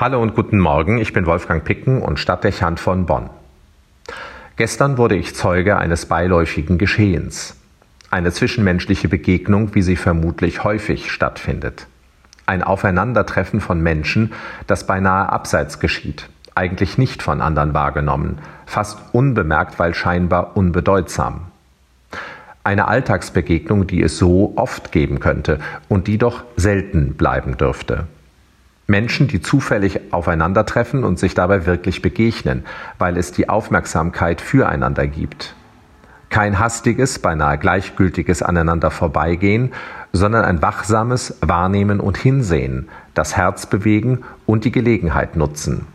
Hallo und guten Morgen, ich bin Wolfgang Picken und Stadtdechant von Bonn. Gestern wurde ich Zeuge eines beiläufigen Geschehens. Eine zwischenmenschliche Begegnung, wie sie vermutlich häufig stattfindet. Ein Aufeinandertreffen von Menschen, das beinahe abseits geschieht, eigentlich nicht von anderen wahrgenommen, fast unbemerkt, weil scheinbar unbedeutsam. Eine Alltagsbegegnung, die es so oft geben könnte und die doch selten bleiben dürfte. Menschen, die zufällig aufeinandertreffen und sich dabei wirklich begegnen, weil es die Aufmerksamkeit füreinander gibt. Kein hastiges, beinahe gleichgültiges aneinander vorbeigehen, sondern ein wachsames Wahrnehmen und Hinsehen, das Herz bewegen und die Gelegenheit nutzen.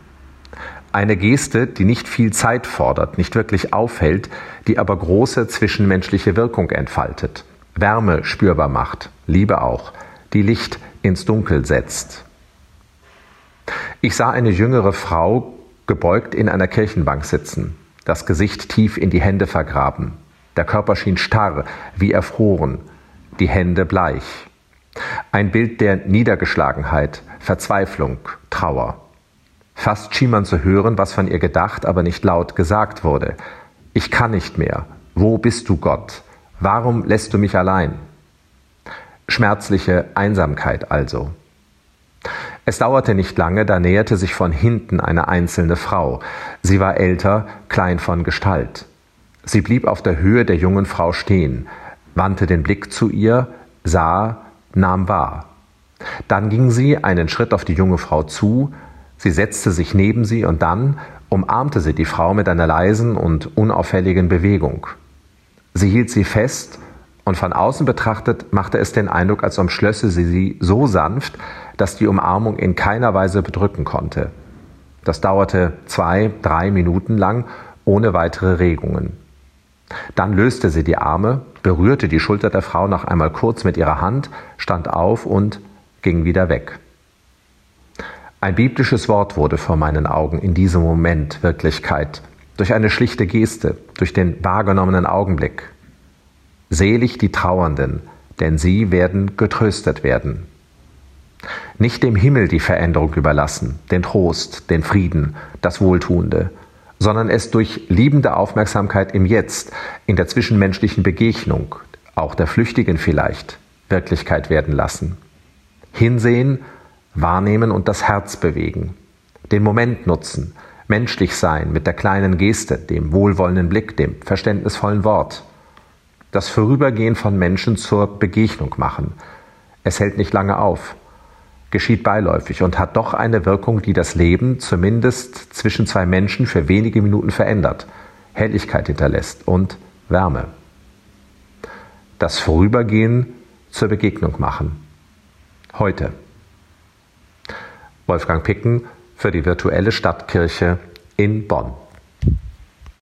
Eine Geste, die nicht viel Zeit fordert, nicht wirklich aufhält, die aber große zwischenmenschliche Wirkung entfaltet, Wärme spürbar macht, Liebe auch, die Licht ins Dunkel setzt. Ich sah eine jüngere Frau gebeugt in einer Kirchenbank sitzen, das Gesicht tief in die Hände vergraben. Der Körper schien starr, wie erfroren, die Hände bleich. Ein Bild der Niedergeschlagenheit, Verzweiflung, Trauer. Fast schien man zu hören, was von ihr gedacht, aber nicht laut gesagt wurde. Ich kann nicht mehr. Wo bist du, Gott? Warum lässt du mich allein? Schmerzliche Einsamkeit also. Es dauerte nicht lange, da näherte sich von hinten eine einzelne Frau. Sie war älter, klein von Gestalt. Sie blieb auf der Höhe der jungen Frau stehen, wandte den Blick zu ihr, sah, nahm wahr. Dann ging sie einen Schritt auf die junge Frau zu, sie setzte sich neben sie und dann umarmte sie die Frau mit einer leisen und unauffälligen Bewegung. Sie hielt sie fest und von außen betrachtet machte es den Eindruck, als umschlösse sie sie so sanft, dass die Umarmung in keiner Weise bedrücken konnte. Das dauerte zwei, drei Minuten lang ohne weitere Regungen. Dann löste sie die Arme, berührte die Schulter der Frau noch einmal kurz mit ihrer Hand, stand auf und ging wieder weg. Ein biblisches Wort wurde vor meinen Augen in diesem Moment Wirklichkeit, durch eine schlichte Geste, durch den wahrgenommenen Augenblick. Selig die Trauernden, denn sie werden getröstet werden. Nicht dem Himmel die Veränderung überlassen, den Trost, den Frieden, das Wohltuende, sondern es durch liebende Aufmerksamkeit im Jetzt, in der zwischenmenschlichen Begegnung, auch der Flüchtigen vielleicht, Wirklichkeit werden lassen. Hinsehen, wahrnehmen und das Herz bewegen. Den Moment nutzen, menschlich sein mit der kleinen Geste, dem wohlwollenden Blick, dem verständnisvollen Wort. Das Vorübergehen von Menschen zur Begegnung machen. Es hält nicht lange auf geschieht beiläufig und hat doch eine Wirkung, die das Leben zumindest zwischen zwei Menschen für wenige Minuten verändert, Helligkeit hinterlässt und Wärme. Das Vorübergehen zur Begegnung machen. Heute. Wolfgang Picken für die virtuelle Stadtkirche in Bonn.